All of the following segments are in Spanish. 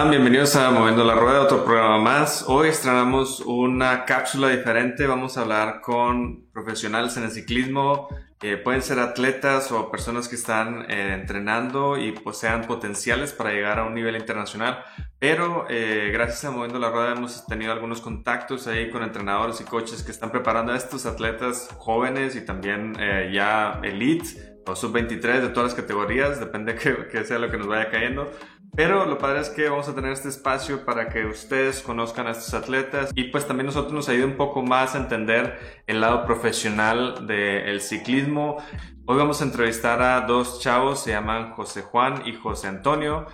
están? Bienvenidos a Moviendo la Rueda, otro programa más. Hoy estrenamos una cápsula diferente. Vamos a hablar con profesionales en el ciclismo. Eh, pueden ser atletas o personas que están eh, entrenando y posean potenciales para llegar a un nivel internacional. Pero eh, gracias a Moviendo la Rueda hemos tenido algunos contactos ahí con entrenadores y coaches que están preparando a estos atletas jóvenes y también ya elite o sub-23 de todas las categorías, depende que, que sea lo que nos vaya cayendo pero lo padre es que vamos a tener este espacio para que ustedes conozcan a estos atletas y pues también nosotros nos ayude un poco más a entender el lado profesional del ciclismo. Hoy vamos a entrevistar a dos chavos, se llaman José Juan y José Antonio.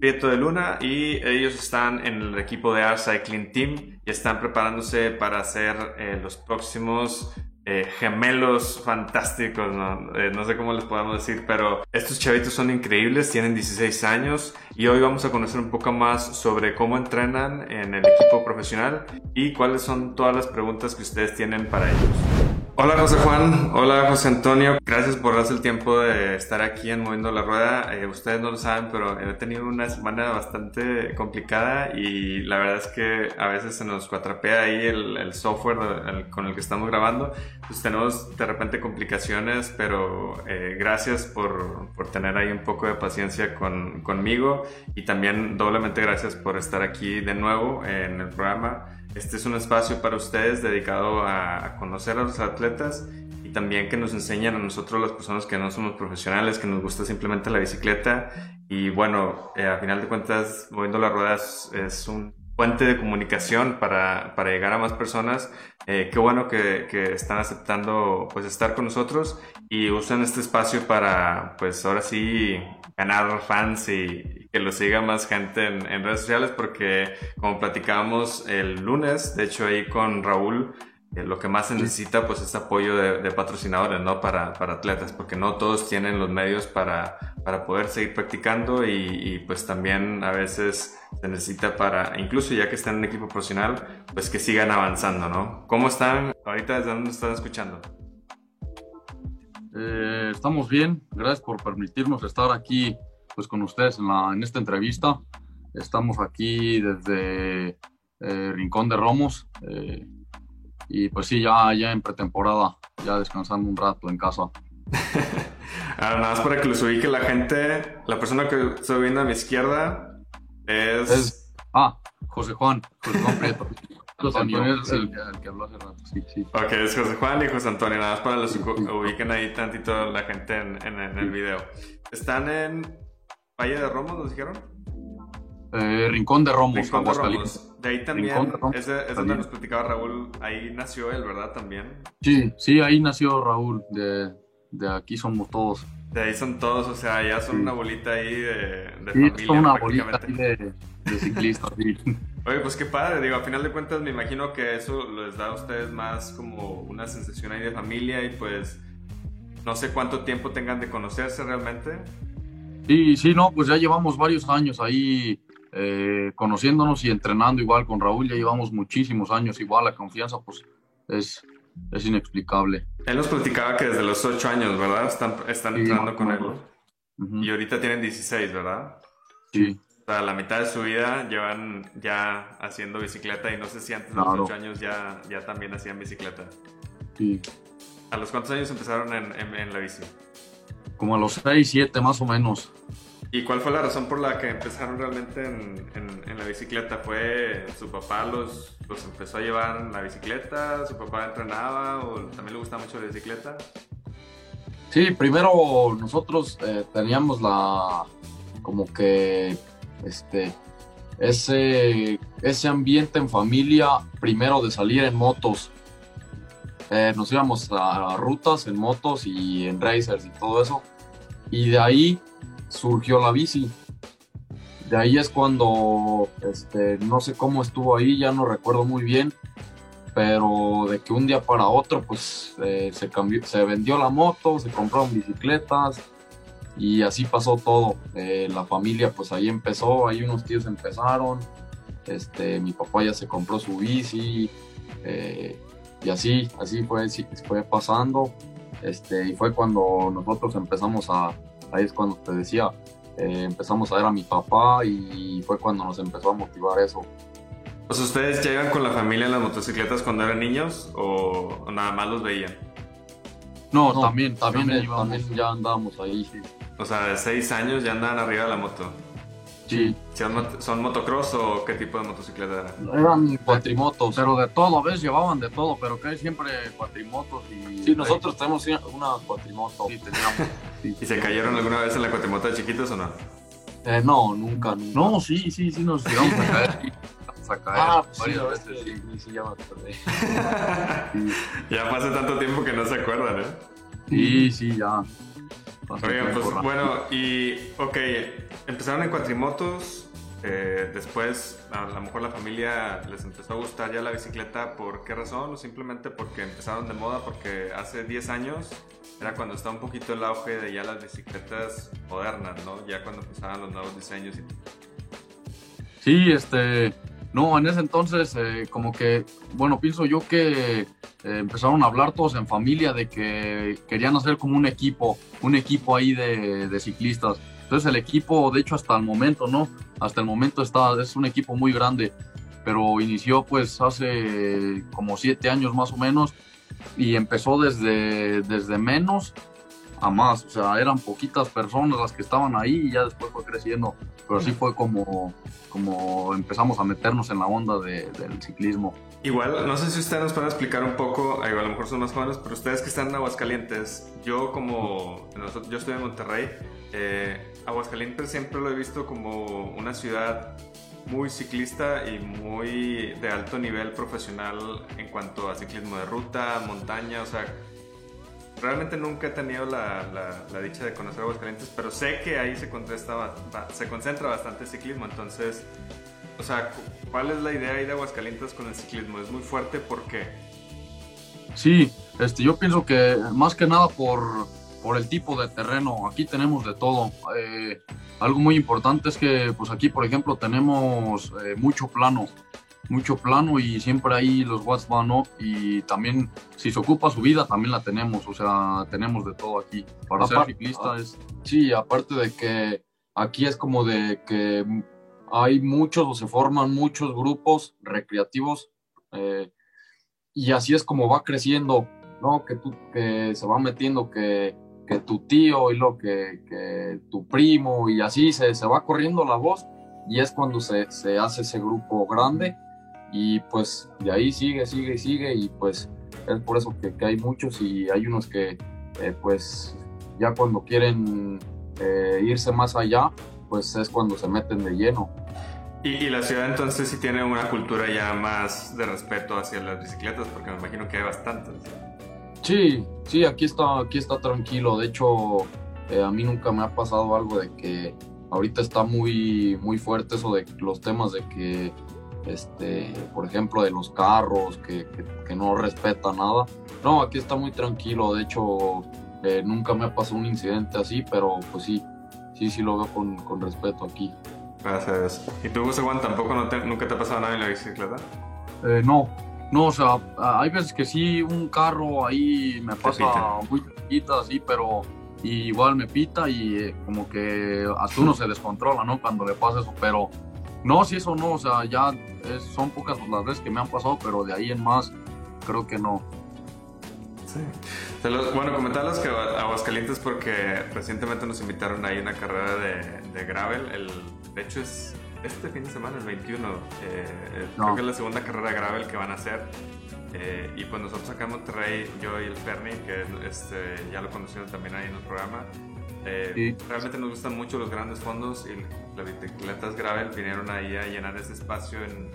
Prieto de Luna y ellos están en el equipo de Art Cycling Team y están preparándose para ser eh, los próximos eh, gemelos fantásticos, eh, ¿no? sé cómo les podemos decir, pero estos chavitos son increíbles, tienen 16 años y hoy vamos a conocer un poco más sobre cómo entrenan en el equipo profesional y cuáles son todas las preguntas que ustedes tienen para ellos. Hola José Juan, hola José Antonio, gracias por darse el tiempo de estar aquí en Moviendo la Rueda. Eh, ustedes no lo saben, pero he tenido una semana bastante complicada y la verdad es que a veces se nos cuatrapea ahí el, software con el que estamos grabando. Pues tenemos de repente complicaciones, pero eh, gracias por, por, tener ahí un poco de paciencia con, conmigo y también doblemente gracias por estar aquí de nuevo en el programa. Este es un espacio para ustedes dedicado a, conocer a los atletas y también que nos enseñan a nosotros las personas que no somos profesionales, que nos gusta simplemente la bicicleta. Y bueno, eh, a final de cuentas, moviendo las ruedas es un puente de comunicación para, para llegar a más personas. Eh, qué bueno que, que, están aceptando pues estar con nosotros y usan este espacio para pues ahora sí ganar fans y, que lo siga más gente en, redes sociales porque como platicábamos el lunes, de hecho ahí con Raúl, eh, lo que más se necesita pues es apoyo de, patrocinadores, ¿no? Para, para, atletas, porque no todos tienen los medios para, para poder seguir practicando y, pues también a veces se necesita para, incluso ya que están en un equipo profesional, pues que sigan avanzando, ¿no? ¿Cómo están ahorita desde dónde están escuchando? Eh, estamos bien, gracias por permitirnos estar aquí pues con ustedes en, la, en esta entrevista. Estamos aquí desde eh, Rincón de Romos eh, y pues sí, ya, ya en pretemporada, ya descansando un rato en casa. nada más para que los ubique la gente, la persona que estoy viendo a mi izquierda es... ah, José Juan, José Juan Prieto. José Antonio es el, que habló hace rato, sí, sí. Ok, es José Juan y José Antonio, nada más para que los ubiquen ahí tantito la gente en, en, en el video. Están en Valle de Romos, ¿nos dijeron? Eh, Rincón de Romos, Rincón de Romos. De ahí también, es, es donde nos platicaba Raúl, ahí nació él, ¿verdad? También. Sí, sí, ahí nació Raúl, de, de aquí somos todos. De ahí son todos, o sea, ya son una bolita ahí de, de sí, familia. Son una bolita de, de ciclistas, sí. Oye, pues qué padre, digo, a final de cuentas me imagino que eso les da a ustedes más como una sensación ahí de familia y pues no sé cuánto tiempo tengan de conocerse realmente, Sí, sí, no, pues ya llevamos varios años ahí eh, conociéndonos y entrenando igual con Raúl, ya llevamos muchísimos años, igual la confianza pues es, es inexplicable. Él nos platicaba que desde los ocho años, ¿verdad? Están, están entrenando con él. Y ahorita tienen 16, ¿verdad? Sí. O sea, la mitad de su vida llevan ya haciendo bicicleta y no sé si antes de los ocho años ya, ya también hacían bicicleta. Sí. ¿A los cuántos años empezaron en, en la bici? Como a los 6, 7 más o menos. ¿Y cuál fue la razón por la que empezaron realmente en, en, la bicicleta? ¿Fue su papá los, los, empezó a llevar en la bicicleta? ¿Su papá entrenaba o también le gustaba mucho la bicicleta? Sí, primero nosotros eh, teníamos la, como que, este, ese, ese ambiente en familia, primero de salir en motos. Eh, nos íbamos a rutas en motos y en racers y todo eso. Y de ahí surgió la bici. De ahí es cuando, este, no sé cómo estuvo ahí, ya no recuerdo muy bien, pero de que un día para otro, pues eh, se, cambió, se vendió la moto, se compraron bicicletas y así pasó todo. Eh, la familia, pues ahí empezó, ahí unos tíos empezaron, este, mi papá ya se compró su bici, y así, así fue, fue pasando. Este, y fue cuando nosotros empezamos a, ahí es cuando te decía, eh, empezamos a ver a mi papá y fue cuando nos empezó a motivar eso. Pues ustedes ya iban con la familia en las motocicletas cuando eran niños o nada más los veían? No, también, también, también, ya andábamos ahí, sí. O sea, de seis años ya andaban arriba de la moto. Sí. ¿Son, motocross o qué tipo de motocicleta eran? Eran cuatrimotos. Pero de todo, a veces llevaban de todo, pero que hay siempre cuatrimotos y... Sí, nosotros tenemos una cuatrimoto. Sí, teníamos. ¿Y se cayeron alguna vez en la cuatrimoto de chiquitos o no? Eh, no, nunca, No, sí, sí, sí, nos llegamos a caer. a caer ah, pues varias veces, sí, sí, ya me acordé. ya pasa tanto tiempo que no se acuerdan, ¿eh? Sí, sí, ya. Oigan, pues bueno, y ok, empezaron en cuatrimotos, eh, después a lo mejor la familia les empezó a gustar ya la bicicleta, ¿por qué razón? ¿O simplemente porque empezaron de moda? Porque hace 10 años era cuando estaba un poquito el auge de ya las bicicletas modernas, ¿no? Ya cuando empezaban los nuevos diseños y Sí, este, no, en ese entonces eh, como que, bueno, pienso yo que eh, empezaron a hablar todos en familia de que querían hacer como un equipo, un equipo ahí de, ciclistas. Entonces el equipo, de hecho hasta el momento, ¿no? Hasta el momento está, es un equipo muy grande, pero inició pues hace como siete años más o menos y empezó desde, desde menos a más, o sea, eran poquitas personas las que estaban ahí y ya después fue creciendo, pero así fue como, como empezamos a meternos en la onda del ciclismo. Igual, no sé si ustedes nos pueden explicar un poco, a lo mejor son más jóvenes, pero ustedes que están en Aguascalientes, yo como, yo estoy en Monterrey, eh, Aguascalientes siempre lo he visto como una ciudad muy ciclista y muy de alto nivel profesional en cuanto a ciclismo de ruta, montaña, o sea, realmente nunca he tenido la, la, dicha de conocer Aguascalientes, pero sé que ahí se, concentra bastante ciclismo. Entonces, o sea, ¿cuál es la idea ahí de Aguascalientes con el ciclismo? ¿Es muy fuerte? ¿Por qué? Sí, este, yo pienso que más que nada por, por el tipo de terreno. Aquí tenemos de todo. Eh, algo muy importante es que, pues aquí, por ejemplo, tenemos eh, mucho plano mucho plano y siempre ahí los watts van up y también si se ocupa su vida también la tenemos, o sea, tenemos de todo aquí. Para ser ciclista es... Sí, aparte de que aquí es como de que hay muchos o se forman muchos grupos recreativos eh, y así es como va creciendo, ¿no? Que, tú, que se va metiendo que, que tu tío y lo que, que tu primo y así se, se va corriendo la voz y es cuando se, se hace ese grupo grande y pues de ahí sigue, sigue, sigue y pues es por eso que, hay muchos y hay unos que eh, pues ya cuando quieren eh, irse más allá, pues es cuando se meten de lleno. Y, la ciudad entonces sí tiene una cultura ya más de respeto hacia las bicicletas, porque me imagino que hay bastantes. Sí, sí, aquí está, aquí está tranquilo. De hecho, eh, a mí nunca me ha pasado algo de que ahorita está muy, muy fuerte eso de los temas de que este, por ejemplo, de los carros, que, no respeta nada. No, aquí está muy tranquilo, de hecho, eh, nunca me ha pasado un incidente así, pero pues sí, sí, sí lo veo con, respeto aquí. Gracias. ¿Y tú, José Juan, tampoco nunca te ha pasado nada en la bicicleta? Eh, no, no, o sea, hay veces que sí, un carro ahí me pasa muy chiquita, así, pero igual me pita y eh, como que hasta uno se descontrola, ¿no? Cuando le pasa eso, pero no, si eso no, o sea, ya son pocas las veces que me han pasado, pero de ahí en más creo que no. Sí. bueno, comentarles que Aguascalientes porque recientemente nos invitaron ahí a una carrera de, gravel. El, de hecho es este fin de semana, el 21. Eh, creo que es la segunda carrera de gravel que van a hacer. Eh, y pues nosotros acá en Monterrey, yo y el Ferni, que este, ya lo conocieron también ahí en el programa, eh, realmente nos gustan mucho los grandes fondos y las bicicletas gravel vinieron ahí a llenar ese espacio en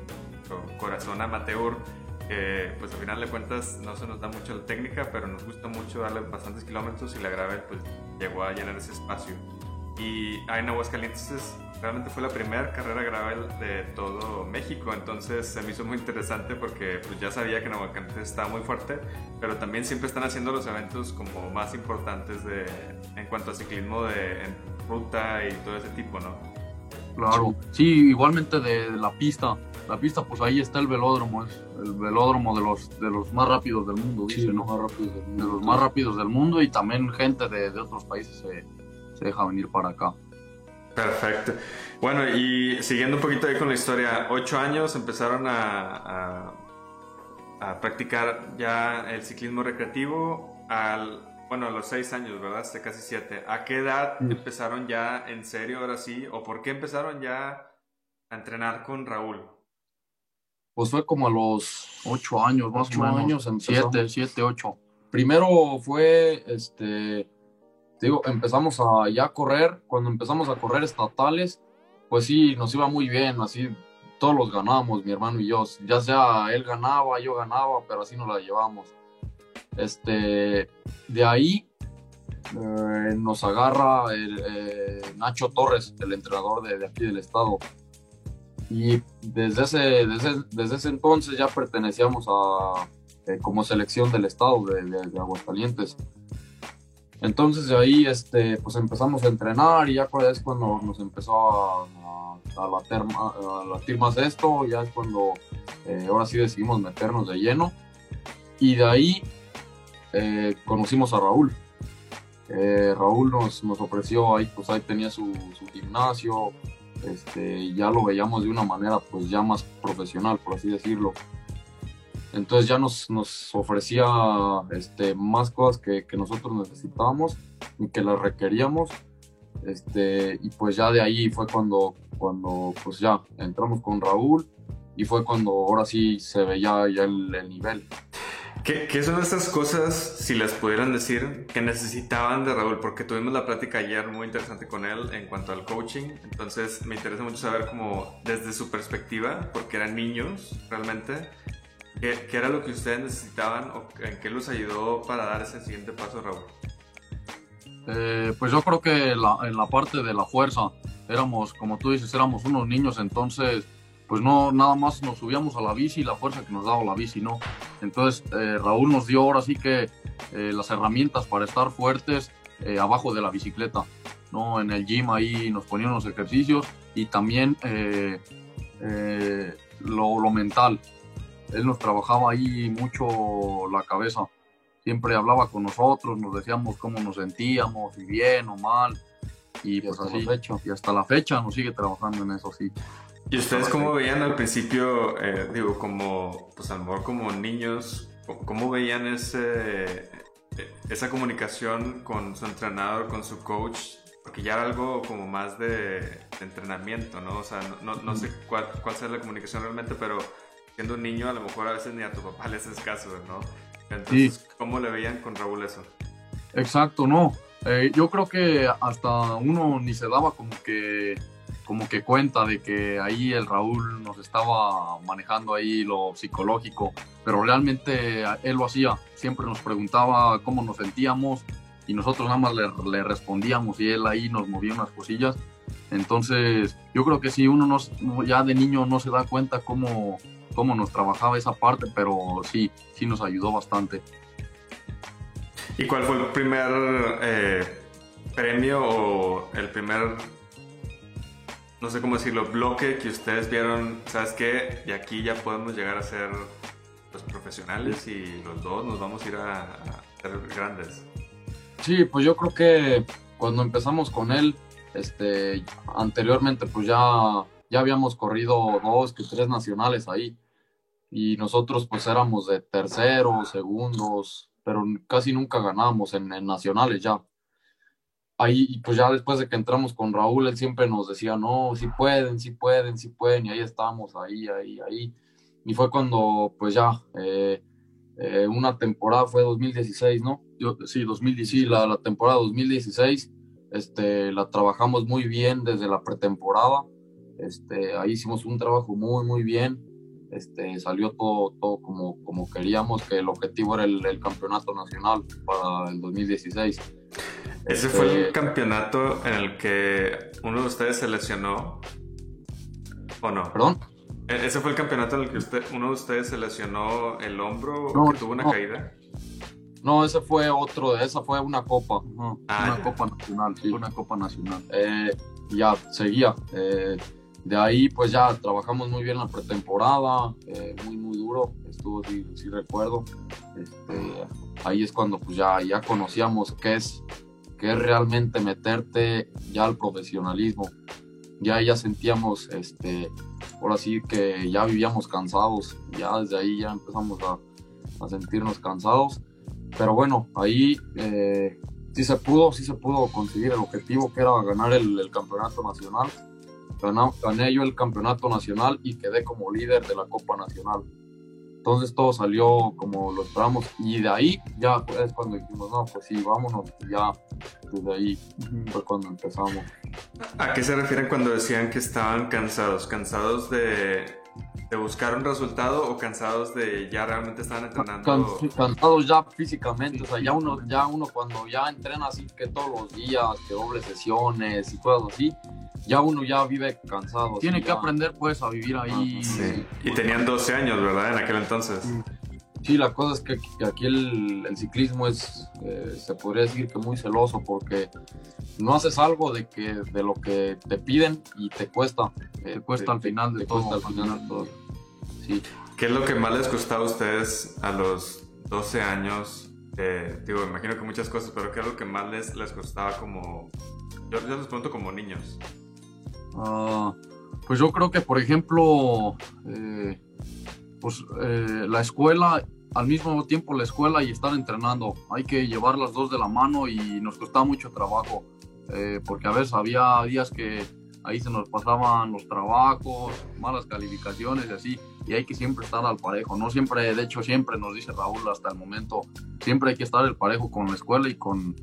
corazón amateur. Que, pues al final de cuentas no se nos da mucho la técnica, pero nos gusta mucho darle bastantes kilómetros y la gravel pues llegó a llenar ese espacio. Y en Aguascalientes realmente fue la primera carrera gravel de todo México, entonces se me hizo muy interesante porque pues ya sabía que en Aguascalientes estaba muy fuerte, pero también siempre están haciendo los eventos como más importantes de, en cuanto a ciclismo de ruta y todo ese tipo, ¿no? Claro, sí, igualmente de, la pista. La pista, pues ahí está el velódromo, es el velódromo de los, de los más rápidos del mundo, sí, ¿no? más rápidos del mundo. De los más rápidos del mundo y también gente de, de otros países se, se deja venir para acá. Perfecto. Bueno, y siguiendo un poquito ahí con la historia, ocho años empezaron a, a, practicar ya el ciclismo recreativo al, bueno, a los seis años, ¿verdad? Hasta casi siete. ¿A qué edad mm. empezaron ya en serio ahora sí? ¿O por qué empezaron ya a entrenar con Raúl? Pues fue como a los ocho años, más o menos. años, siete, siete, ocho. Primero fue, este, digo, empezamos a ya correr. Cuando empezamos a correr estatales, pues sí, nos iba muy bien, así todos los ganamos, mi hermano y yo. Ya sea él ganaba, yo ganaba, pero así nos la llevamos. Este, de ahí eh, nos agarra el, eh, Nacho Torres, el entrenador de, aquí del estado. Y desde ese, desde, ese entonces ya pertenecíamos a, eh, como selección del estado de, de Aguascalientes. Entonces de ahí este, pues empezamos a entrenar y ya es cuando nos empezó a, a, latir, a más esto, ya es cuando eh, ahora sí decidimos meternos de lleno. Y de ahí eh, conocimos a Raúl. Eh, Raúl nos, nos, ofreció ahí, pues ahí tenía su, su gimnasio, este, ya lo veíamos de una manera pues ya más profesional, por así decirlo. Entonces ya nos, nos ofrecía este, más cosas que, que, nosotros necesitábamos y que las requeríamos. Este, y pues ya de ahí fue cuando, cuando pues ya entramos con Raúl y fue cuando ahora sí se veía ya el, el nivel. ¿Qué, ¿Qué, son estas cosas, si las pudieran decir, que necesitaban de Raúl? Porque tuvimos la plática ayer muy interesante con él en cuanto al coaching. Entonces me interesa mucho saber cómo desde su perspectiva, porque eran niños realmente, ¿Qué, era lo que ustedes necesitaban o en qué los ayudó para dar ese siguiente paso, Raúl? Eh, pues yo creo que la, en la parte de la fuerza éramos, como tú dices, éramos unos niños, entonces pues no, nada más nos subíamos a la bici y la fuerza que nos daba la bici, ¿no? Entonces eh, Raúl nos dio ahora sí que eh, las herramientas para estar fuertes abajo de la bicicleta, ¿no? En el gym ahí nos ponían los ejercicios y también lo, lo mental, él nos trabajaba ahí mucho la cabeza. Siempre hablaba con nosotros, nos decíamos cómo nos sentíamos, si bien o mal. Y, pues así, y hasta la fecha nos sigue trabajando en eso, sí. ¿Y ustedes cómo veían al principio, eh, digo, como, pues a lo mejor como niños, cómo veían ese, eh, esa comunicación con su entrenador, con su coach? Porque ya era algo como más de, entrenamiento, ¿no? O sea, no, no, sé cuál, cuál sea la comunicación realmente, pero siendo un niño, a lo mejor a veces ni a tu papá le haces caso, ¿no? Entonces, ¿cómo le veían con Raúl eso? Exacto, no. Eh, yo creo que hasta uno ni se daba como que como que cuenta de que ahí el Raúl nos estaba manejando ahí lo psicológico, pero realmente él lo hacía, siempre nos preguntaba cómo nos sentíamos y nosotros nada más le, le respondíamos y él ahí nos movía unas cosillas. Entonces, yo creo que si uno no, ya de niño no se da cuenta cómo, cómo nos trabajaba esa parte, pero sí, sí nos ayudó bastante. ¿Y cuál fue el primer eh, premio o el primer, no sé cómo decirlo, bloque que ustedes vieron? ¿Sabes qué? Y aquí ya podemos llegar a ser los profesionales y los dos nos vamos a ir a, a ser grandes. Sí, pues yo creo que cuando empezamos con él, este, anteriormente pues ya, ya habíamos corrido dos que tres nacionales ahí y nosotros pues éramos de terceros, segundos, pero casi nunca ganábamos en, nacionales ya. Ahí, pues ya después de que entramos con Raúl, él siempre nos decía, no, si pueden, si pueden, si pueden, y ahí estamos, ahí, ahí, ahí. Y fue cuando, pues ya, eh, eh, una temporada fue 2016, ¿no? Yo, sí, 2016, la, la temporada 2016, este, la trabajamos muy bien desde la pretemporada. Este, ahí hicimos un trabajo muy, muy bien este, salió todo, todo como, como queríamos, que el objetivo era el, campeonato nacional para el 2016. Ese fue el este, campeonato en el que uno de ustedes se lesionó, ¿o no? ¿Perdón? E, ¿Ese fue el campeonato en el que usted, uno de ustedes se lesionó el hombro o que tuvo una caída? No, ese fue otro, esa fue una copa, ah, una copa nacional, sí, una copa nacional. Eh, ya, seguía. Eh, de ahí pues ya trabajamos muy bien la pretemporada, eh, muy muy duro, estuvo si, recuerdo. Este, ahí es cuando pues ya, ya conocíamos qué es, qué es realmente meterte ya al profesionalismo. ya ya sentíamos, este, ahora sí que ya vivíamos cansados, ya desde ahí ya empezamos a, a sentirnos cansados, pero bueno, ahí eh, sí se pudo, sí se pudo conseguir el objetivo que era ganar el, campeonato nacional. Gané yo el campeonato nacional y quedé como líder de la Copa Nacional. Entonces todo salió como lo esperamos y de ahí ya es cuando dijimos, no, pues sí, vámonos y ya desde ahí fue cuando empezamos. ¿A qué se refieren cuando decían que estaban cansados? ¿Cansados de, de buscar un resultado o cansados de ya realmente estaban entrenando? cansados ya físicamente, o sea, ya uno, ya uno cuando ya entrena así que todos los días, que doble sesiones y cosas así, ya uno ya vive cansado. Tiene que aprender pues a vivir ahí. Sí. Y tenían 12 años, ¿verdad? En aquel entonces. Sí, la cosa es que aquí el, ciclismo es, eh, se podría decir que muy celoso porque no haces algo de que de lo que te piden y te cuesta. Eh, te cuesta al final de todo. Al final todo. Sí. ¿Qué es lo que más les costaba a ustedes a los 12 años? Eh, digo, imagino que muchas cosas, pero ¿qué es lo que más les, les costaba como... Yo, yo les pregunto como niños. Ah, pues yo creo que, por ejemplo, eh, pues eh, la escuela, al mismo tiempo la escuela y estar entrenando, hay que llevar las dos de la mano y nos costaba mucho trabajo, eh, porque a veces había días que ahí se nos pasaban los trabajos, malas calificaciones y así, y hay que siempre estar al parejo, no siempre, de hecho siempre nos dice Raúl hasta el momento, siempre hay que estar al parejo con la escuela y con,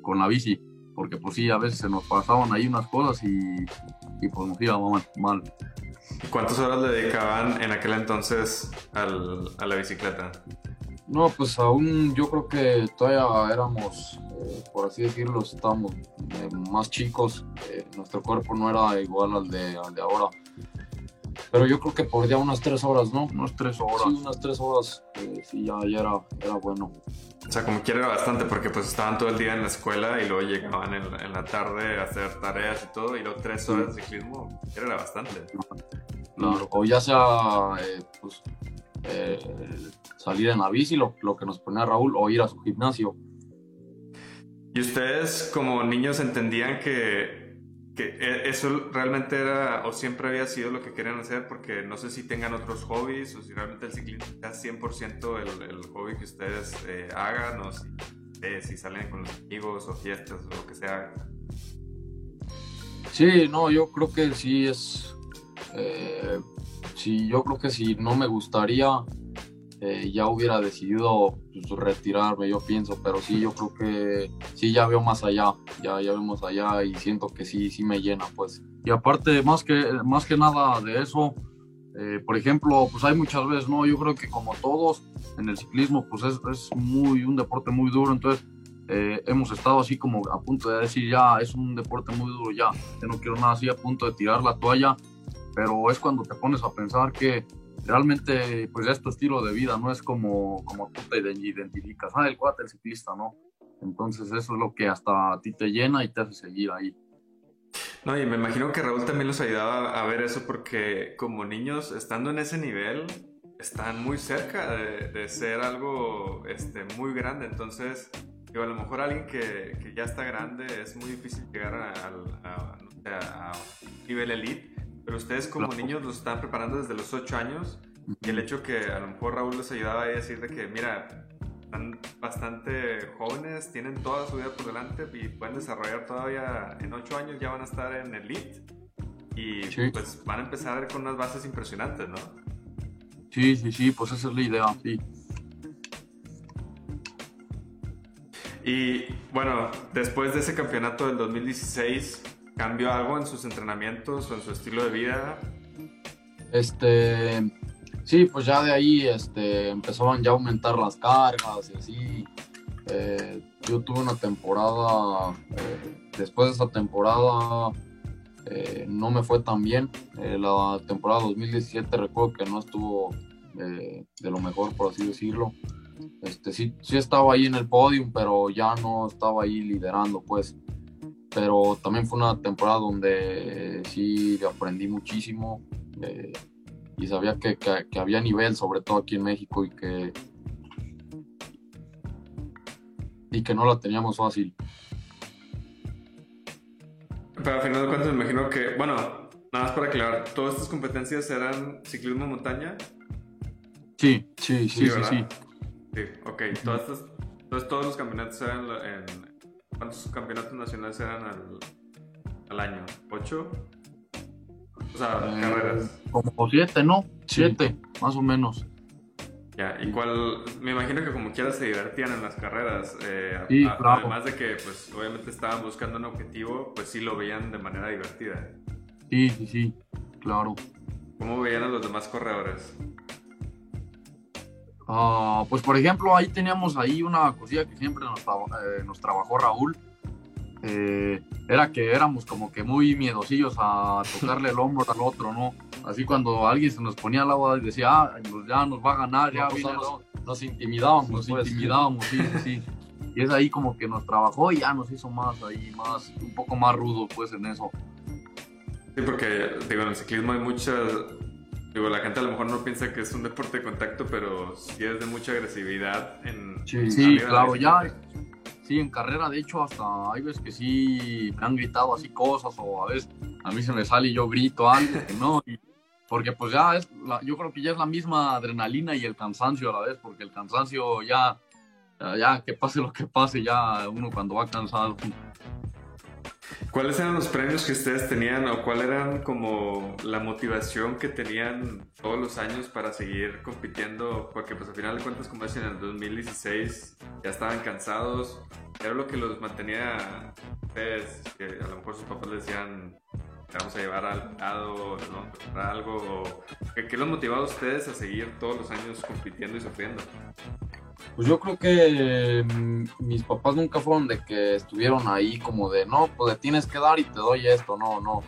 con la bici porque pues sí, a veces se nos pasaban ahí unas cosas y, y pues nos iba mal, ¿Cuántas horas le dedicaban en aquel entonces al, a la bicicleta? No, pues aún yo creo que todavía éramos, eh, por así decirlo, estábamos eh, más chicos, eh, nuestro cuerpo no era igual al de, al de ahora. Pero yo creo que por día unas tres horas, ¿no? Unas tres horas. Sí, unas tres horas, sí, ya, ya era, era bueno. O sea, como quiera era bastante porque pues estaban todo el día en la escuela y luego llegaban en, la tarde a hacer tareas y todo y luego tres horas de ciclismo, era bastante. Claro, o ya sea eh, pues, eh, salir en la bici, lo, lo que nos ponía Raúl, o ir a su gimnasio. ¿Y ustedes como niños entendían que que e, eso realmente era o siempre había sido lo que querían hacer porque no sé si tengan otros hobbies o si realmente el ciclismo es 100% el, el, hobby que ustedes eh, hagan o si, eh, si, salen con los amigos o fiestas o lo que sea. Sí, no, yo creo que sí es... Eh, sí, yo creo que si no me gustaría eh, ya hubiera decidido pues, retirarme, yo pienso, pero sí, yo creo que sí, ya veo más allá, ya, ya vemos allá y siento que sí, sí me llena, pues. Y aparte, más que, más que nada de eso, eh, por ejemplo, pues hay muchas veces, ¿no? Yo creo que como todos en el ciclismo, pues es, es muy, un deporte muy duro, entonces eh, hemos estado así como a punto de decir, ya, es un deporte muy duro, ya, yo no quiero nada así, a punto de tirar la toalla, pero es cuando te pones a pensar que realmente pues es tu estilo de vida, no es como, como tú te identificas, ah, el cuate, el ciclista, ¿no? Entonces eso es lo que hasta a ti te llena y te hace seguir ahí. No, y me imagino que Raúl también los ayudaba a ver eso porque como niños, estando en ese nivel, están muy cerca de, ser algo este, muy grande, entonces digo, a lo mejor alguien que, que, ya está grande es muy difícil llegar a, a, a nivel elite, pero ustedes como niños los están preparando desde los 8 años y el hecho que a lo mejor Raúl les ayudaba a decir de que, mira, están bastante jóvenes, tienen toda su vida por delante y pueden desarrollar todavía en 8 años, ya van a estar en elite y pues van a empezar con unas bases impresionantes, ¿no? Sí, sí, sí, pues esa es la idea, sí. Y bueno, después de ese campeonato del 2016, ¿Cambió algo en sus entrenamientos o en su estilo de vida? Este, sí, pues ya de ahí este, empezaban ya a aumentar las cargas y así. Eh, yo tuve una temporada, eh, después de esa temporada eh, no me fue tan bien. la temporada 2017 recuerdo que no estuvo de lo mejor, por así decirlo. Este, sí, sí estaba ahí en el podium, pero ya no estaba ahí liderando, pues pero también fue una temporada donde sí aprendí muchísimo eh, y sabía que, que, había nivel, sobre todo aquí en México, y que, y que no la teníamos fácil. Pero al final de cuentas me imagino que, bueno, Nada más para aclarar, ¿todas estas competencias eran ciclismo montaña? Sí, sí, sí, sí, sí. Sí, ok. Todas estas, entonces todos los campeonatos eran en... ¿Cuántos campeonatos nacionales eran al, al año? ¿Ocho? O sea, Eh, carreras. Como siete, ¿no? Sí. Siete, más o menos. Ya, y cuál, me imagino que como quiera se divertían en las carreras, eh, Sí, a- claro. además de que pues obviamente estaban buscando un objetivo, pues sí lo veían de manera divertida. Sí, sí, sí, claro. ¿Cómo veían a los demás corredores? Ah, pues por ejemplo, ahí teníamos ahí una cosilla que siempre nos, eh, nos trabajó Raúl. Eh, era que éramos como que muy miedosillos a tocarle el hombro al otro, ¿no? Así cuando alguien se nos ponía al agua y decía, ah, pues ya nos va a ganar, ya No, pues, viene, nos- ¿no? Nos intimidábamos, nos pues. intimidábamos, sí, sí, sí. Y es ahí como que nos trabajó y ya nos hizo más ahí, más, un poco más rudo pues en eso. Sí, porque digo, en el ciclismo hay muchas, digo, la gente a lo mejor no piensa que es un deporte de contacto, pero sí es de mucha agresividad en... Sí, Sí, claro, ya, sí, en carrera, de hecho, hasta hay veces que sí me han gritado así cosas, o a veces a mí se me sale y yo grito algo, no, y- porque pues ya es, la- yo creo que ya es la misma adrenalina y el cansancio a la vez, porque el cansancio ya, ya, ya, que pase lo que pase, ya uno cuando va cansado. ¿Cuáles eran los premios que ustedes tenían o cuál eran como la motivación que tenían todos los años para seguir compitiendo? Porque pues al final de cuentas, como decían, en el 2016 ya estaban cansados. Era lo que los mantenía ustedes, que a lo mejor sus papás les decían, "Te vamos a llevar al lado, ¿no? Algo. ¿Qué, ¿Qué los motivaba a ustedes a seguir todos los años compitiendo y sufriendo? Pues yo creo que mm, mis papás nunca fueron de que estuvieron ahí como de, no, pues le tienes que dar y te doy esto, no, no.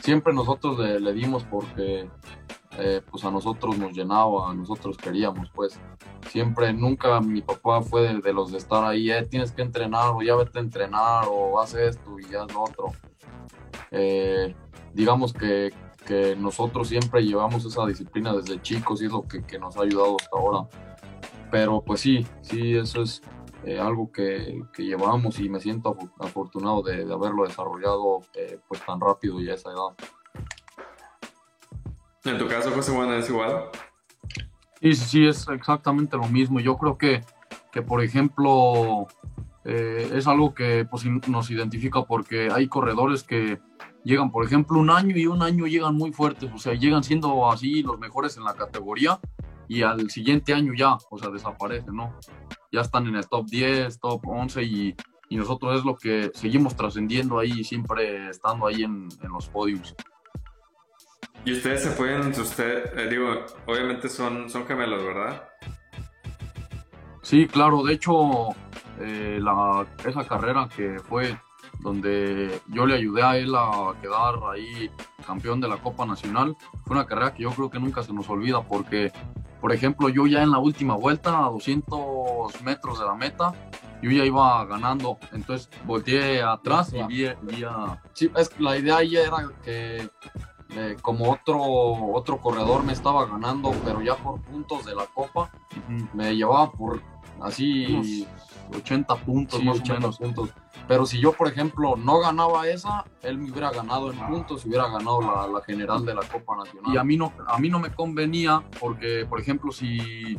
Siempre nosotros le, dimos porque eh, pues a nosotros nos llenaba, a nosotros queríamos, pues. Siempre, nunca mi papá fue de, los de estar ahí, eh, tienes que entrenar o ya vete a entrenar o haz esto y ya lo otro. Eh, digamos que, que nosotros siempre llevamos esa disciplina desde chicos y es lo que, que nos ha ayudado hasta ahora. Pero pues sí, sí, eso es eh, algo que, que llevamos y me siento afo- afortunado de, de haberlo desarrollado eh, pues tan rápido y a esa edad. En tu caso, José Juan, es igual. Sí, sí, es exactamente lo mismo. Yo creo que, que por ejemplo, eh, es algo que pues, nos identifica porque hay corredores que llegan, por ejemplo, un año y un año llegan muy fuertes, o sea, llegan siendo así los mejores en la categoría y al siguiente año ya, o sea, desaparecen, ¿no? Ya están en el top 10, top 11 y, y nosotros es lo que seguimos trascendiendo ahí, siempre estando ahí en, en los podiums. Y ustedes se pueden, usted, eh, digo, obviamente son, son gemelos, ¿verdad? Sí, claro, de hecho, eh, la, esa carrera que fue donde yo le ayudé a él a quedar ahí campeón de la Copa Nacional, fue una carrera que yo creo que nunca se nos olvida porque, por ejemplo, yo ya en la última vuelta, a 200 metros de la meta, yo ya iba ganando, entonces volteé atrás y vi, vi a... Sí, es que la idea ahí era que eh, como otro, otro corredor me estaba ganando, pero ya por puntos de la copa, me llevaba por así unos 80 puntos sí, más o 80 menos. puntos. Pero si yo, por ejemplo, no ganaba esa, él me hubiera ganado en puntos y hubiera ganado la, la general de la Copa Nacional. Y a mí no, a mí no me convenía porque, por ejemplo, si,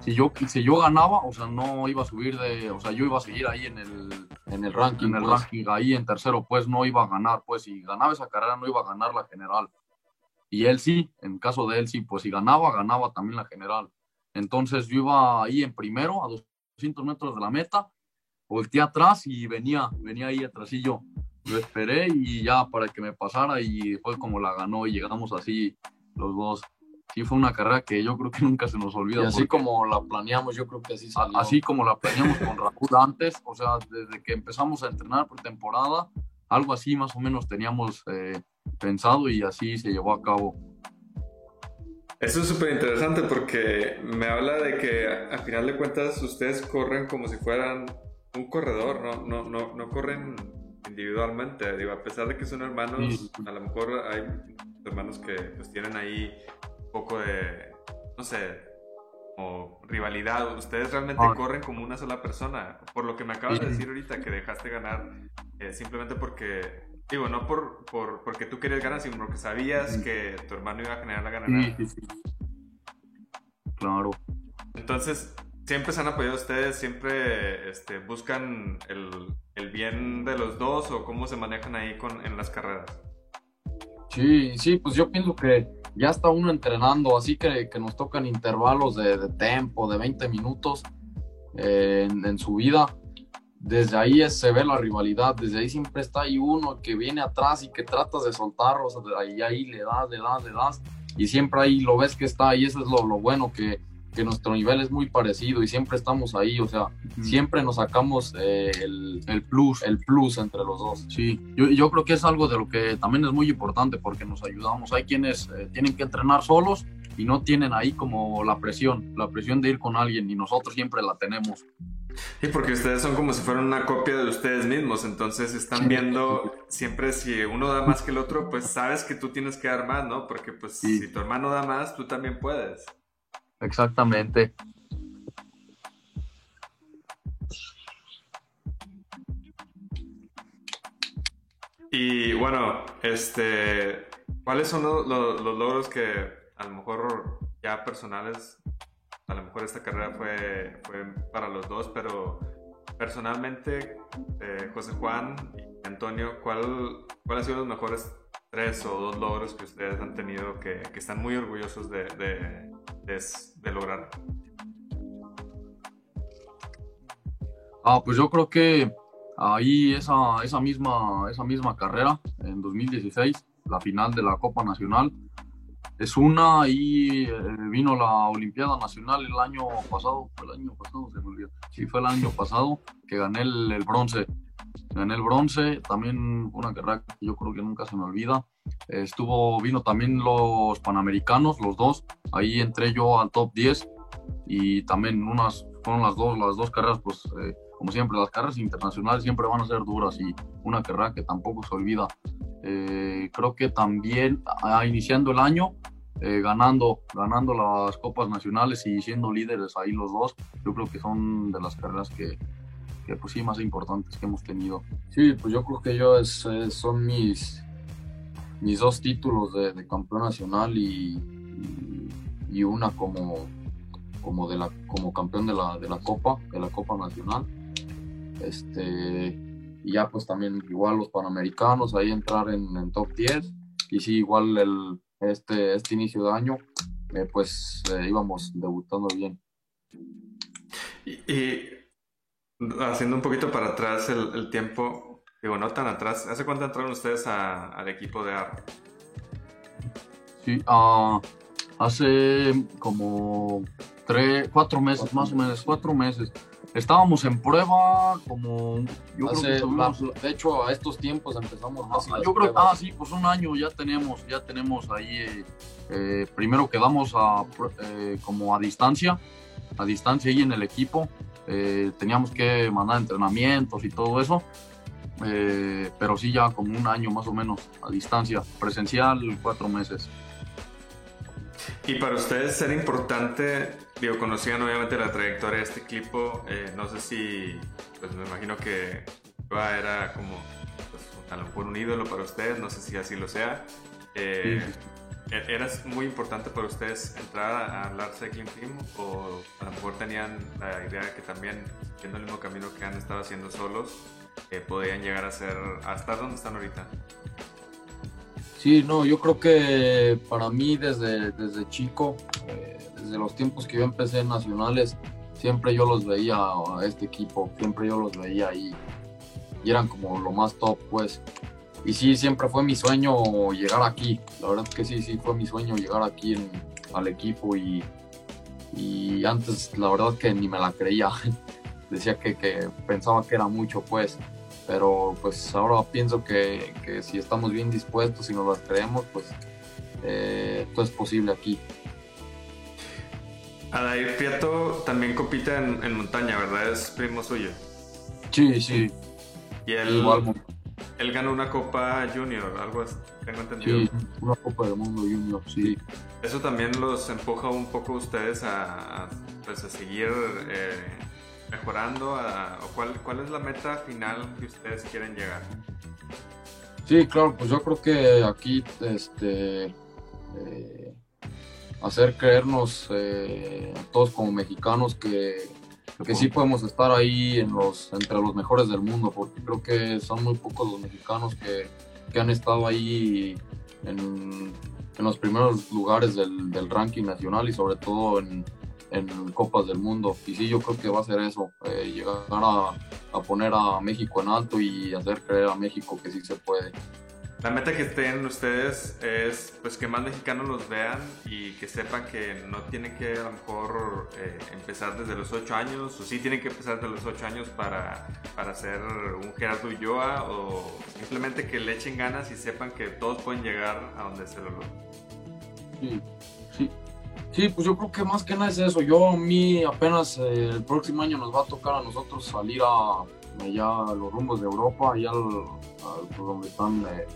si, yo, si yo ganaba, o sea, no iba a subir de, o sea, yo iba a seguir ahí en el, en el ranking, en el pues. ranking, ahí en tercero, pues no iba a ganar, pues si ganaba esa carrera no iba a ganar la general. Y él sí, en caso de él sí, pues si ganaba, ganaba también la general. Entonces yo iba ahí en primero, a 200 metros de la meta, volteé atrás y venía, venía ahí atrás y yo. Lo esperé y ya para que me pasara y fue como la ganó y llegamos así los dos. Sí fue una carrera que yo creo que nunca se nos olvida. Y así como la planeamos, yo creo que así salió. Así como la planeamos con Raúl antes, o sea, desde que empezamos a entrenar por temporada, algo así más o menos teníamos eh, pensado y así se llevó a cabo. Eso es súper interesante porque me habla de que a, a final de cuentas ustedes corren como si fueran un corredor, no, no, no, no corren individualmente. Digo, a pesar de que son hermanos, a lo mejor hay hermanos que pues tienen ahí un poco de, no sé, como rivalidad. Ustedes realmente Ah. corren como una sola persona. Por lo que me acabas de decir ahorita, que dejaste ganar eh, simplemente porque Digo, no por, por porque tú querías ganar, sino porque sabías que tu hermano iba a generar la ganada. Sí, sí, Claro. Entonces, siempre se han apoyado ustedes, siempre este, buscan el, el, bien de los dos o cómo se manejan ahí con, en las carreras. Sí, sí, pues yo pienso que ya está uno entrenando, así que, que nos tocan intervalos de, de tiempo, de 20 minutos eh, en, en, su vida desde ahí se ve la rivalidad, desde ahí siempre está ahí uno que viene atrás y que tratas de soltarlo, ahí, ahí le das, le das, le das, y siempre ahí lo ves que está ahí, eso es lo, lo bueno, que, que, nuestro nivel es muy parecido y siempre estamos ahí, o sea, siempre nos sacamos eh, el, el, plus, el plus entre los dos. Sí, yo, yo, creo que es algo de lo que también es muy importante porque nos ayudamos, hay quienes eh, tienen que entrenar solos y no tienen ahí como la presión, la presión de ir con alguien y nosotros siempre la tenemos. Y porque ustedes son como si fueran una copia de ustedes mismos, entonces están viendo siempre si uno da más que el otro, pues sabes que tú tienes que dar más, ¿no? Porque pues si tu hermano da más, tú también puedes. Exactamente. Y bueno, este, ¿cuáles son los, los logros que a lo mejor ya personales a lo mejor esta carrera fue, para los dos, pero personalmente, eh, José Juan y Antonio, ¿cuál, ¿cuál han sido los mejores tres o dos logros que ustedes han tenido que, que están muy orgullosos de, de, de, lograr? Ah, pues yo creo que ahí esa, esa, misma, esa misma carrera, en 2016, la final de la Copa Nacional, es una y eh, vino la Olimpiada Nacional el año pasado, fue el año pasado, se me olvidó. Sí, fue el año pasado que gané el, bronce. Gané el bronce, también una carrera que yo creo que nunca se me olvida. Estuvo, vino también los Panamericanos, los dos. Ahí entré yo al top 10 y también unas, fueron las dos, las dos carreras, pues eh, como siempre, las carreras internacionales siempre van a ser duras y una carrera que tampoco se olvida. Eh, creo que también ah, iniciando el año, eh, ganando, ganando las copas nacionales y siendo líderes ahí los dos, yo creo que son de las carreras que, que pues sí, más importantes que hemos tenido. Sí, pues yo creo que yo es, son mis, mis dos títulos de, campeón nacional y, y, una como, como, de la, como campeón de la, de la Copa, de la Copa Nacional. Este, y ya pues también igual los Panamericanos, ahí entrar en, top 10 y sí, igual el, este, este inicio de año, eh, pues eh, íbamos debutando bien. Y, haciendo un poquito para atrás el, tiempo, digo, no tan atrás, ¿hace cuánto entraron ustedes al equipo de AR? Sí, uh, hace como tres, cuatro meses, más o menos, cuatro meses. Estábamos en prueba como... Yo de hecho, a estos tiempos empezamos más. yo creo que, ah, sí, pues un año ya tenemos, ya tenemos ahí, eh, primero quedamos a, eh, como a distancia, a distancia ahí en el equipo. Eh, teníamos que mandar entrenamientos y todo eso. pero sí ya como un año más o menos a distancia, presencial cuatro meses. Y para ustedes era importante, digo, conocían obviamente la trayectoria de este equipo, eh, no sé si, pues me imagino que era como, pues, a lo mejor un ídolo para ustedes, no sé si así lo sea. Eh, e-, ¿Era muy importante para ustedes entrar a Lars Cycling Team o a lo mejor tenían la idea de que también, siguiendo el mismo camino que han estado haciendo solos, eh, podían llegar a ser, hasta donde están ahorita? Sí, no, yo creo que para mí desde, desde chico, eh, desde los tiempos que yo empecé en nacionales, siempre yo los veía a este equipo, siempre yo los veía ahí y eran como lo más top, pues. Y sí, siempre fue mi sueño llegar aquí. La verdad es que sí, sí, fue mi sueño llegar aquí al equipo y, y antes la verdad que ni me la creía. Decía que, que pensaba que era mucho, pues pero pues ahora pienso que, que si estamos bien dispuestos y nos las creemos, pues eh, todo es posible aquí. Adair Prieto también compite en, montaña, ¿verdad? Es primo suyo. Sí, sí. Y él, Igual. él ganó una Copa Junior, algo así, tengo entendido. Sí, una Copa del Mundo Junior, sí. Eso también los empuja un poco a ustedes a, pues, a seguir eh, mejorando? A, o cuál, ¿Cuál es la meta final que ustedes quieren llegar? Sí, claro, pues yo creo que aquí este, eh, hacer creernos eh, todos como mexicanos que, que sí podemos estar ahí en los, entre los mejores del mundo, porque creo que son muy pocos los mexicanos que, que han estado ahí en, en los primeros lugares del, del, ranking nacional y sobre todo en, en, Copas del Mundo. Y sí, yo creo que va a ser eso, eh, llegar a, a poner a México en alto y hacer creer a México que sí se puede. La meta que tienen ustedes es pues que más mexicanos los vean y que sepan que no tienen que a lo mejor eh, empezar desde los 8 años o sí tienen que empezar desde los 8 años para, para ser un Gerardo Ulloa o simplemente que le echen ganas y sepan que todos pueden llegar a donde se lo logren. Sí, sí. Sí, pues yo creo que más que nada es eso. Yo a mí apenas eh, el próximo año nos va a tocar a nosotros salir a allá a los rumbos de Europa, allá al, al, pues, donde están eh,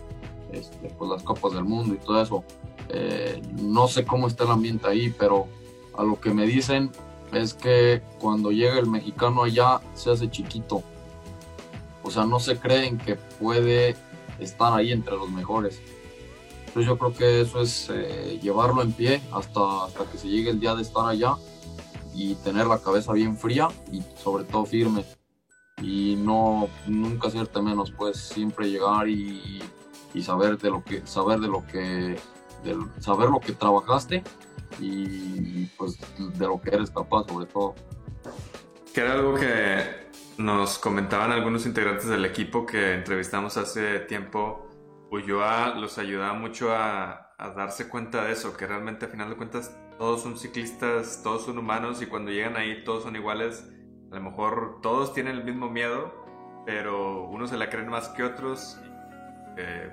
este, pues las copas del mundo y todo eso. Eh, no sé cómo está el ambiente ahí, pero a lo que me dicen es que cuando llega el mexicano allá se hace chiquito. O sea, no se creen que puede estar ahí entre los mejores. Entonces yo creo que eso es eh, llevarlo en pie hasta, hasta que se llegue el día de estar allá y tener la cabeza bien fría y sobre todo firme. Y no nunca hacerte menos, pues siempre llegar y y saber de lo que saber de lo que saber lo que trabajaste y pues de lo que eres capaz sobre todo que era algo que nos comentaban algunos integrantes del equipo que entrevistamos hace tiempo Ulloa los ayudaba mucho a, a darse cuenta de eso que realmente a final de cuentas todos son ciclistas todos son humanos y cuando llegan ahí todos son iguales a lo mejor todos tienen el mismo miedo pero unos se la creen más que otros eh,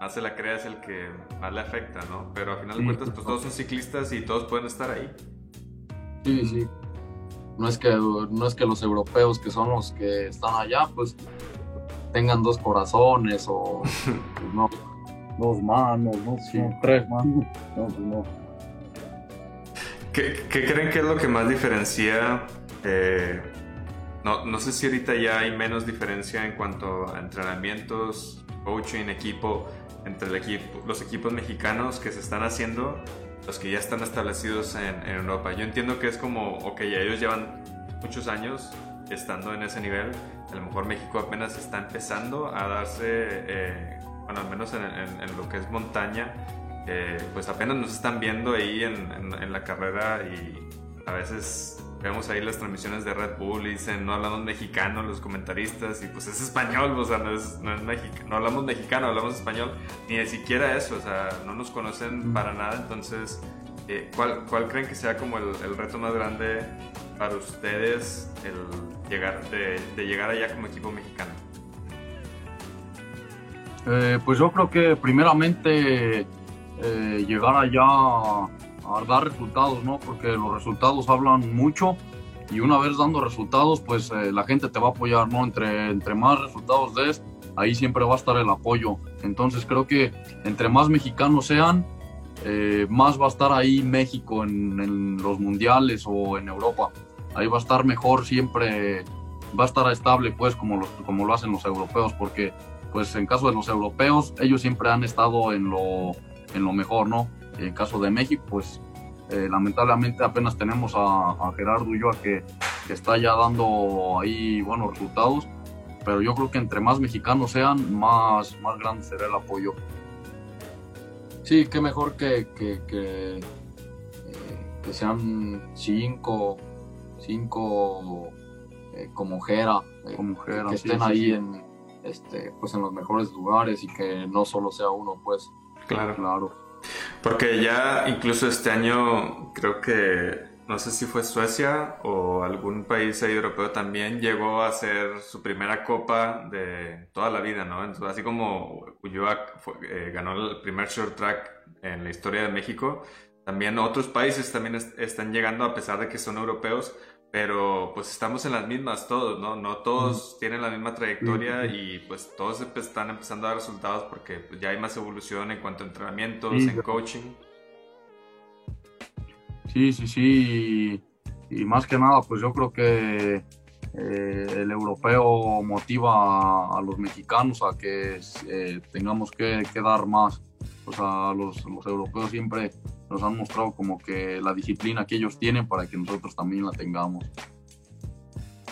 más se la crea es el que más le afecta, ¿no? Pero al final de cuentas, pues todos son ciclistas y todos pueden estar ahí. Sí, sí. No es que, no es que los europeos que son los que están allá, pues tengan dos corazones o pues, no, dos manos, no, sí. tres manos. No, no. ¿Qué, ¿Qué, creen que es lo que más diferencia? Eh, no, no sé si ahorita ya hay menos diferencia en cuanto a entrenamientos, coaching, equipo, entre el equipo, los equipos mexicanos que se están haciendo, los que ya están establecidos en, Europa. Yo entiendo que es como, ok, ellos llevan muchos años estando en ese nivel, a lo mejor México apenas está empezando a darse, eh, bueno, al menos en, lo que es montaña, eh, pues apenas nos están viendo ahí en, la carrera y a veces vemos ahí las transmisiones de Red Bull y dicen no hablamos mexicano los comentaristas y pues es español, o sea, no es, no es mexicano, no hablamos mexicano, hablamos español, ni siquiera eso, o sea, no nos conocen para nada, entonces, eh, ¿cuál, ¿cuál, creen que sea como el, reto más grande para ustedes el llegar, de, llegar allá como equipo mexicano? Eh, pues yo creo que primeramente eh, llegar allá a dar resultados, ¿no? Porque los resultados hablan mucho y una vez dando resultados, pues eh, la gente te va a apoyar, ¿no? Entre, entre más resultados des, ahí siempre va a estar el apoyo. Entonces creo que entre más mexicanos sean, eh, más va a estar ahí México en, los mundiales o en Europa. Ahí va a estar mejor siempre, va a estar estable, pues, como, los, como lo hacen los europeos, porque, pues, en caso de los europeos, ellos siempre han estado en lo, en lo mejor, ¿no? En caso de México, pues eh, lamentablemente apenas tenemos a, a Gerardo Ulloa que, que, está ya dando ahí buenos resultados, pero yo creo que entre más mexicanos sean, más, más grande será el apoyo. Sí, qué mejor que, que, que, eh, que sean cinco, cinco eh, como Gera, eh, como que, estén sí, ahí sí. en, este, pues en los mejores lugares y que no solo sea uno, pues. Claro. Claro. Porque ya incluso este año creo que, no sé si fue Suecia o algún país europeo también, llegó a hacer su primera copa de toda la vida, ¿no? Entonces, así como Ulloa eh, ganó el primer short track en la historia de México, también otros países también est están llegando a pesar de que son europeos, pero pues estamos en las mismas todos, ¿no? No todos tienen la misma trayectoria y pues todos están empezando a dar resultados porque pues, ya hay más evolución en cuanto a entrenamientos, sí, en coaching. Sí, sí, sí. Y, y, más que nada, pues yo creo que eh, el europeo motiva a, los mexicanos a que eh, tengamos que, dar más. O sea, los, los europeos siempre nos han mostrado como que la disciplina que ellos tienen para que nosotros también la tengamos.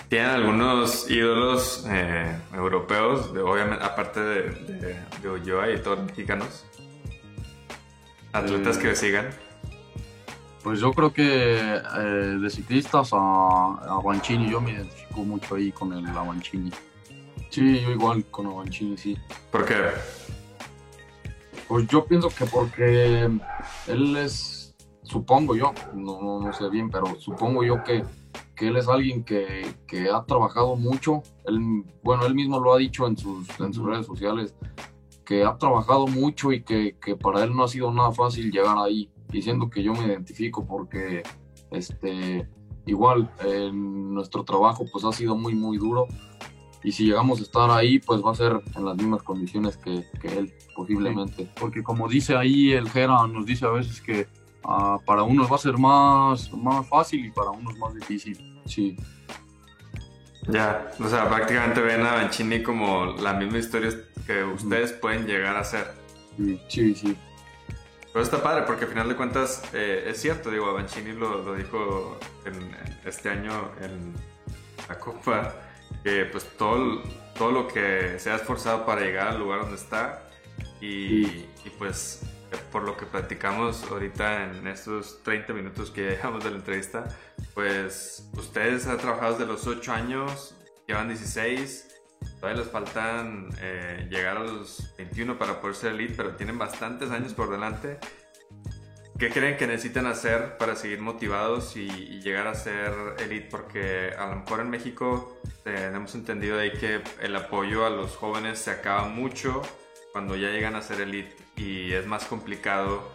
¿Tienen algunos ídolos eh, europeos, obviamente, aparte de, de, de Ulloa y todos mexicanos? ¿Atletas que sigan? Pues yo creo que eh, de ciclistas a, a Banchini, yo me identifico mucho ahí con el Avancini. Sí, yo igual con Avancini, sí. ¿Por qué? Pues yo pienso que porque él es, supongo yo, no, no sé bien, pero supongo yo que, que él es alguien que, que, ha trabajado mucho. Él, bueno, él mismo lo ha dicho en sus, en sus redes sociales, que ha trabajado mucho y que, que para él no ha sido nada fácil llegar ahí. Diciendo que yo me identifico porque este igual en nuestro trabajo pues ha sido muy muy duro y si llegamos a estar ahí pues va a ser en las mismas condiciones que, él posiblemente porque como dice ahí el Gera nos dice a veces que uh, para unos va a ser más más fácil y para unos más difícil sí ya, o sea, prácticamente ven a Banchini como la misma historia que ustedes pueden llegar a ser. Sí, sí. Pero está padre porque al final de cuentas eh, es cierto, digo, Avancini lo, lo dijo en, este año en la Copa, que pues todo, todo lo que se ha esforzado para llegar al lugar donde está y, pues por lo que platicamos ahorita en estos 30 minutos que llevamos de la entrevista, pues ustedes han trabajado desde los 8 años, llevan 16 Todavía les faltan eh, llegar a los 21 para poder ser elite, pero tienen bastantes años por delante. ¿Qué creen que necesitan hacer para seguir motivados y, llegar a ser elite? Porque a lo mejor en México tenemos entendido ahí que el apoyo a los jóvenes se acaba mucho cuando ya llegan a ser elite y es más complicado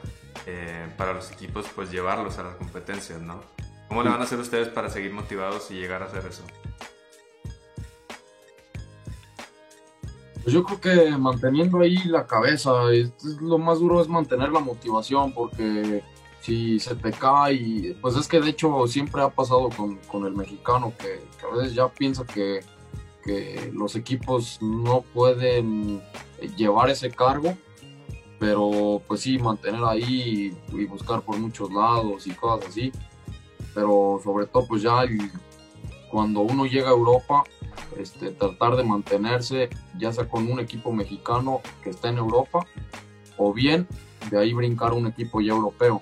eh, para los equipos pues llevarlos a las competencias, ¿no? ¿Cómo le van a hacer ustedes para seguir motivados y llegar a hacer eso? Pues yo creo que manteniendo ahí la cabeza, es, lo más duro es mantener la motivación, porque si se te cae, pues es que de hecho siempre ha pasado con, el mexicano, que, a veces ya piensa que, los equipos no pueden llevar ese cargo, pero pues sí, mantener ahí y, buscar por muchos lados y cosas así, pero sobre todo pues ya cuando uno llega a Europa, este, tratar de mantenerse ya sea con un equipo mexicano que está en Europa o bien de ahí brincar un equipo ya europeo.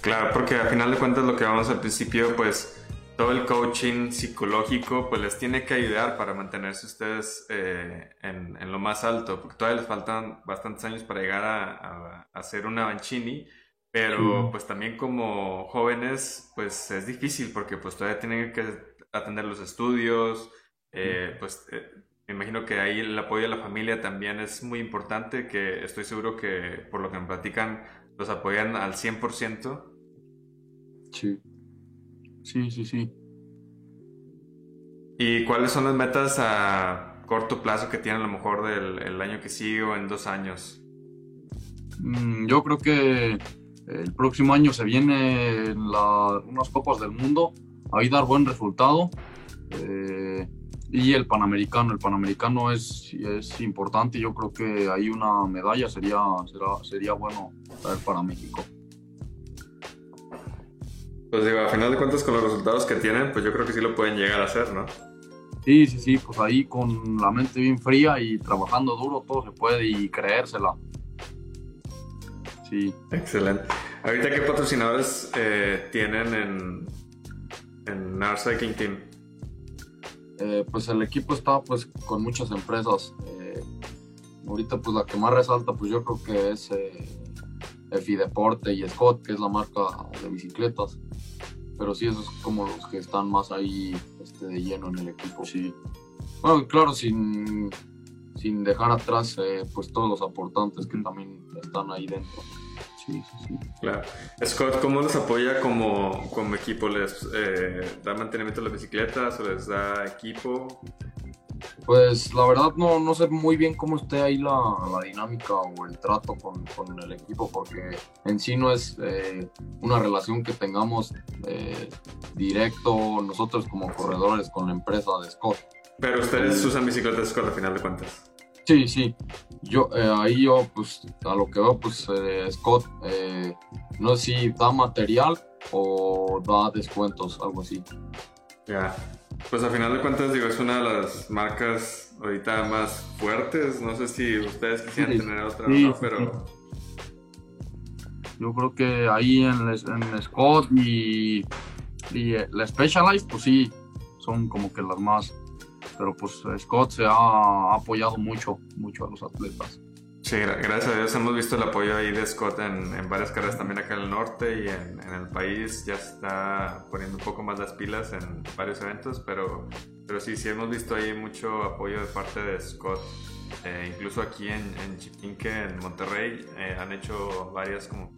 Claro, porque al final de cuentas lo que vamos al principio, pues todo el coaching psicológico pues les tiene que ayudar para mantenerse ustedes eh, en, lo más alto, porque todavía les faltan bastantes años para llegar a, a, ser una Banchini, pero pues también como jóvenes pues es difícil porque pues todavía tienen que atender los estudios, eh, pues eh, me imagino que ahí el apoyo de la familia también es muy importante, que estoy seguro que por lo que me platican los apoyan al 100%. Sí, sí, sí, sí. ¿Y cuáles son las metas a corto plazo que tienen a lo mejor del el año que sigue o en dos años? Mm, yo creo que el próximo año se vienen unas copas del mundo ahí dar buen resultado. Eh, y el Panamericano, el Panamericano es, es importante, yo creo que ahí una medalla sería, sería bueno traer para México. Pues digo, a final de cuentas con los resultados que tienen, pues yo creo que sí lo pueden llegar a hacer, ¿no? Sí, sí, sí, pues ahí con la mente bien fría y trabajando duro todo se puede y creérsela. Sí. Excelente. Ahorita, ¿qué patrocinadores eh, tienen en, en Our Cycling Team? Eh, pues el equipo está pues con muchas empresas. Eh, ahorita pues la que más resalta pues yo creo que es eh, Deporte y Scott, que es la marca de bicicletas. Pero sí, esos como los que están más ahí este, de lleno en el equipo. Sí. Bueno, claro, sin, sin dejar atrás eh, pues todos los aportantes que también están ahí dentro. Sí, sí, sí. Claro. Scott, ¿cómo los apoya como, como equipo? ¿Les eh, da mantenimiento a las bicicletas o les da equipo? Pues la verdad no, no sé muy bien cómo esté ahí la, la dinámica o el trato con, con, el equipo porque en sí no es eh, una relación que tengamos eh, directo nosotros como corredores con la empresa de Scott. Pero ustedes usan bicicletas Scott al final de cuentas. Sí, sí. Yo eh, ahí yo pues a lo que veo pues eh, Scott eh, no sé si da material o da descuentos, algo así. Ya. Pues al final de cuentas digo es una de las marcas ahorita más fuertes. No sé si ustedes quisieran tener otra, sí, pero yo creo que ahí en, en Scott y, y la Specialized pues sí son como que las más pero pues Scott se ha apoyado mucho, mucho a los atletas. Sí, gracias a Dios hemos visto el apoyo ahí de Scott en, en varias carreras también acá en el norte y en, en, el país. Ya está poniendo un poco más las pilas en varios eventos, pero, pero sí, sí hemos visto ahí mucho apoyo de parte de Scott. Eh, incluso aquí en, en Chiquinque, en Monterrey, eh, han hecho varias como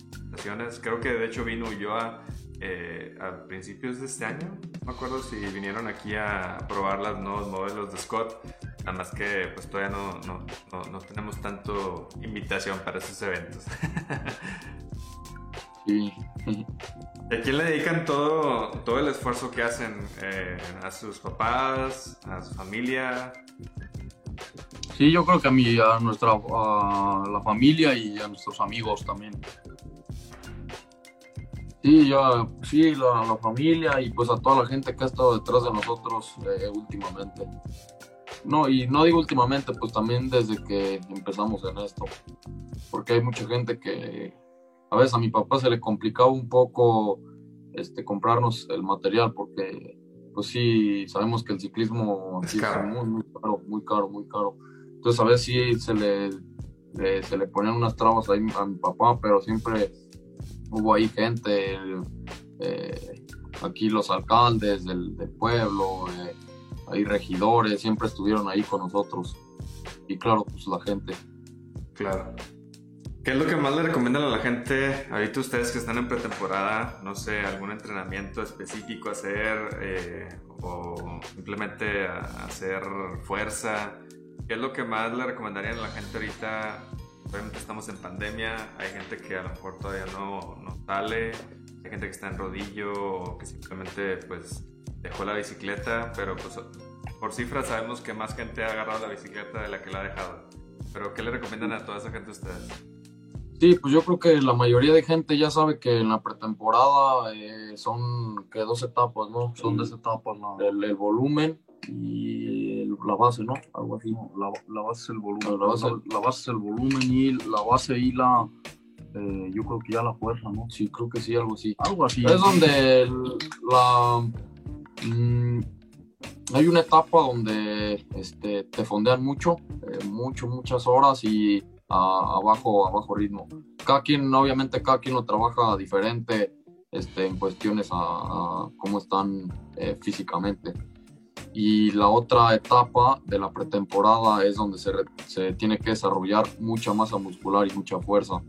Creo que de hecho vino Ulloa eh, a principios de este año. No me acuerdo si vinieron aquí a probar los nuevos modelos de Scott. Nada más que pues todavía no, no, no, tenemos tanto invitación para esos eventos. Sí. ¿A quién le dedican todo, todo el esfuerzo que hacen? Eh, ¿A sus papás? ¿A su familia? Sí, yo creo que a, mí, a nuestra a la familia y a nuestros amigos también. Sí, yo, sí, la, la, familia y pues a toda la gente que ha estado detrás de nosotros eh, últimamente. No, y no digo últimamente, pues también desde que empezamos en esto. Porque hay mucha gente que a veces a mi papá se le complicaba un poco este, comprarnos el material porque pues sí, sabemos que el ciclismo es, caro. muy, muy caro, muy caro, muy caro. Entonces a veces sí se le, le se le ponían unas trabas ahí a mi papá, pero siempre hubo ahí gente, eh, aquí los alcaldes del, del pueblo, eh, hay regidores, siempre estuvieron ahí con nosotros. Y claro, pues la gente. Claro. ¿Qué es lo que más le recomiendan a la gente? Ahorita ustedes que están en pretemporada, no sé, algún entrenamiento específico hacer eh, o simplemente hacer fuerza. ¿Qué es lo que más le recomendarían a la gente ahorita obviamente estamos en pandemia, hay gente que a lo mejor todavía no, no sale, hay gente que está en rodillo o que simplemente pues dejó la bicicleta, pero pues por cifras sabemos que más gente ha agarrado la bicicleta de la que la ha dejado. Pero ¿qué le recomiendan a toda esa gente ustedes? Sí, pues yo creo que la mayoría de gente ya sabe que en la pretemporada eh, son que dos etapas, ¿no? Son dos etapas, ¿no? el, el volumen y la base, ¿no? Algo así. La, la, base es el volumen. La base, la base es el volumen y la base y la. Eh, yo creo que ya la fuerza, ¿no? Sí, creo que sí, algo así. Algo así. Es donde el, la. Mmm, hay una etapa donde este, te fondean mucho, eh, mucho, muchas horas y a, a, bajo, a bajo ritmo. Cada quien, obviamente, cada quien lo trabaja diferente este, en cuestiones a, a cómo están eh, físicamente y la otra etapa de la pretemporada es donde se, se, tiene que desarrollar mucha masa muscular y mucha fuerza.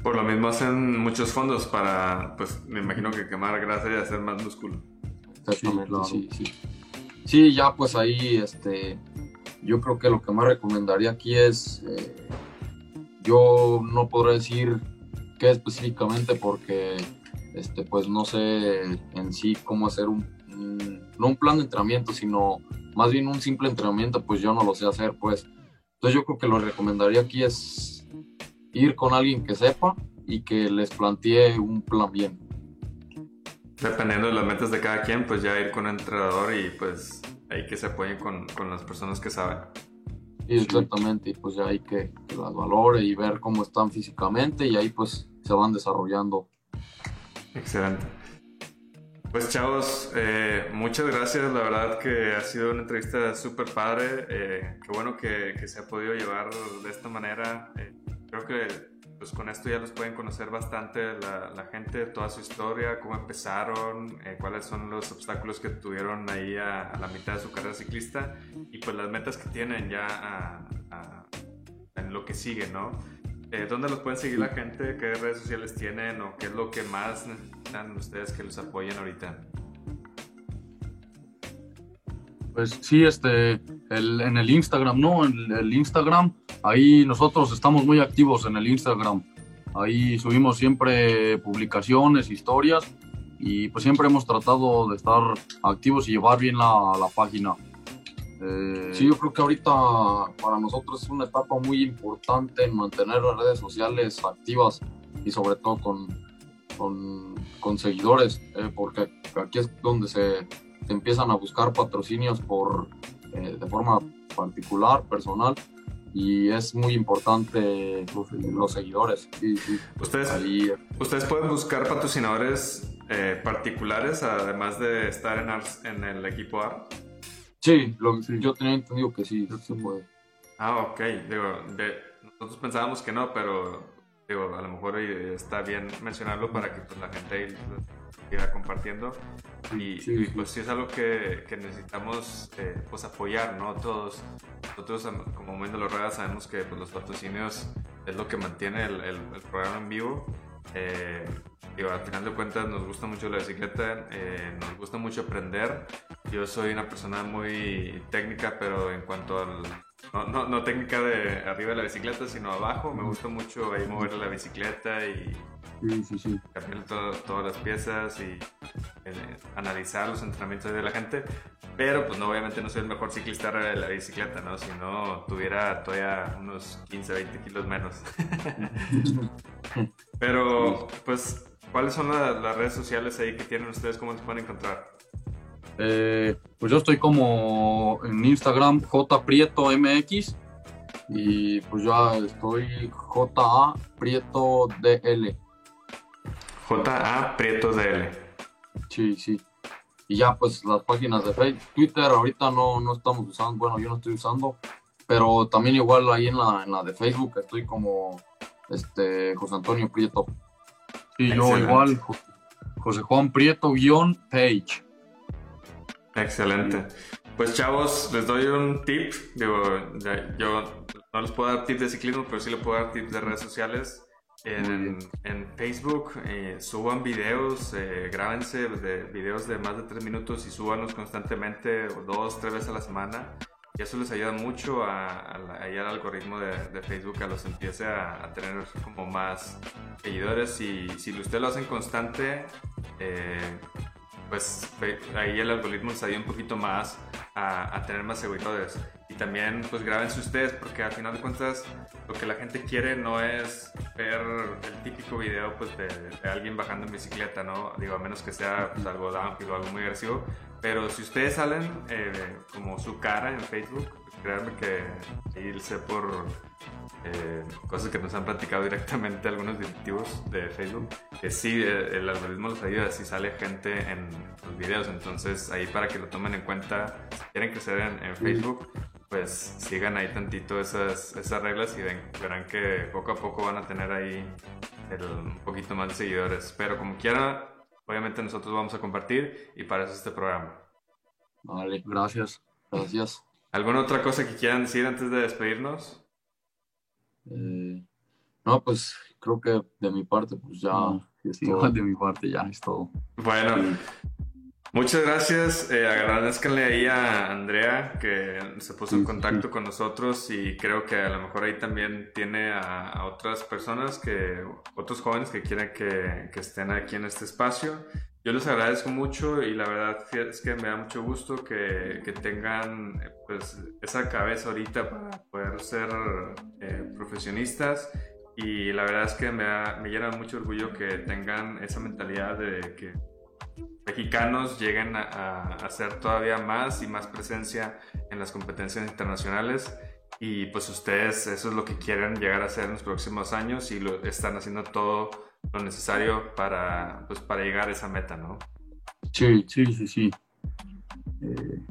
Por lo mismo hacen muchos fondos para, pues me imagino que quemar grasa y hacer más músculo. Exactamente, sí, claro. sí, sí. Sí, ya pues ahí, este, yo creo que lo que más recomendaría aquí es, eh, yo no podré decir qué específicamente porque, este, pues no sé en sí cómo hacer un no un plan de entrenamiento, sino más bien un simple entrenamiento, pues yo no lo sé hacer, pues. Entonces yo creo que lo recomendaría aquí es ir con alguien que sepa y que les plantee un plan bien. Dependiendo de las metas de cada quien, pues ya ir con un entrenador y pues ahí que se apoyen con, con las personas que saben. Sí, exactamente, y pues ya hay que, que las valore y ver cómo están físicamente y ahí pues se van desarrollando. Excelente. Pues chavos, eh, muchas gracias, la verdad que ha sido una entrevista súper padre, eh, qué bueno que, que, se ha podido llevar de esta manera, eh, creo que pues con esto ya los pueden conocer bastante la, gente, toda su historia, cómo empezaron, eh, cuáles son los obstáculos que tuvieron ahí a, la mitad de su carrera ciclista y pues las metas que tienen ya en lo que sigue, ¿no? Eh, ¿Dónde los pueden seguir la gente? ¿Qué redes sociales tienen? ¿O qué es lo que más necesitan ustedes que los apoyen ahorita? Pues sí, este, el, en el Instagram, ¿no? En el Instagram, ahí nosotros estamos muy activos en el Instagram. Ahí subimos siempre publicaciones, historias y pues siempre hemos tratado de estar activos y llevar bien la, la página. Eh, sí, yo creo que ahorita para nosotros es una etapa muy importante en mantener las redes sociales activas y sobre todo con, con, con seguidores, eh, porque aquí es donde se, se, empiezan a buscar patrocinios por, eh, de forma particular, personal, y es muy importante los, los seguidores. Sí, sí. ¿Ustedes, Ahí, ¿Ustedes pueden buscar patrocinadores eh, particulares además de estar en, en el equipo ART? Sí, lo, yo tenía entendido que sí, se puede. Ah, ok. Digo, de, nosotros pensábamos que no, pero digo, a lo mejor está bien mencionarlo para que pues, la gente siga compartiendo. Y, sí, y, pues sí es algo que, que necesitamos eh, pues apoyar, ¿no? Todos, nosotros como los Ruedas sabemos que pues, los patrocinios es lo que mantiene el, el, el programa en vivo. Eh, digo, al final de cuentas nos gusta mucho la bicicleta, eh, nos gusta mucho aprender. Yo soy una persona muy técnica, pero en cuanto al... No, no, no técnica de arriba de la bicicleta, sino abajo. Me gusta mucho ahí mover la bicicleta y sí, sí, sí. cambiar todo, todas las piezas y eh, analizar los entrenamientos de la gente. Pero pues no, obviamente no soy el mejor ciclista de la bicicleta, ¿no? Si no, tuviera todavía unos 15, 20 kilos menos. Pero pues, ¿cuáles son la, las redes sociales ahí que tienen ustedes? ¿Cómo se pueden encontrar? Eh, pues yo estoy como en Instagram JPrietoMX y pues yo estoy JA Prieto DL. JA Prieto DL. Sí, sí. Y ya pues las páginas de Facebook, Twitter ahorita no, no estamos usando, bueno yo no estoy usando, pero también igual ahí en la, en la de Facebook estoy como este José Antonio Prieto. Sí, yo igual José Juan Prieto guion page. Excelente. Pues chavos, les doy un tip. Digo, yo no les puedo dar tips de ciclismo, pero sí les puedo dar tips de redes sociales. En, en Facebook eh, suban videos, eh, grábense de videos de más de tres minutos y súbanlos constantemente, dos, tres veces a la semana. Y eso les ayuda mucho a, a, a al algoritmo de, de, Facebook a los empiece a, a, tener como más seguidores. Y si ustedes lo hacen constante, eh, pues ahí el algoritmo les ayuda un poquito más a, a, tener más seguidores. Y también pues grábense ustedes porque al final de cuentas lo que la gente quiere no es ver el típico video pues de, de alguien bajando en bicicleta, ¿no? Digo, a menos que sea pues, algo downhill o algo muy agresivo. Pero si ustedes salen eh, como su cara en Facebook, créanme que irse por eh, cosas que nos han platicado directamente algunos directivos de Facebook, que sí, eh, el algoritmo los ayuda si sale gente en los videos, entonces ahí para que lo tomen en cuenta, si quieren crecer en, en Facebook, pues sigan ahí tantito esas, esas reglas y ven, verán que poco a poco van a tener ahí el, un poquito más de seguidores, pero como quiera, obviamente nosotros vamos a compartir y para eso este programa. Vale, gracias, gracias. ¿Alguna otra cosa que quieran decir antes de despedirnos? Eh, no, pues creo que de mi parte, pues ya. No, es igual de mi parte, ya es todo. Bueno, muchas gracias. Eh, agradezcanle ahí a Andrea que se puso en contacto sí. con nosotros y creo que a lo mejor ahí también tiene a, a otras personas, que otros jóvenes que quieren que, que estén aquí en este espacio. Yo les agradezco mucho y la verdad es que me da mucho gusto que, que tengan pues, esa cabeza ahorita para poder ser eh, profesionistas. Y la verdad es que me, da, me llena mucho orgullo que tengan esa mentalidad de que mexicanos lleguen a, a, hacer todavía más y más presencia en las competencias internacionales. Y pues ustedes eso es lo que quieren llegar a hacer en los próximos años y lo están haciendo todo lo necesario para, pues, para llegar a esa meta, ¿no? Sí, sí, sí, sí. Eh,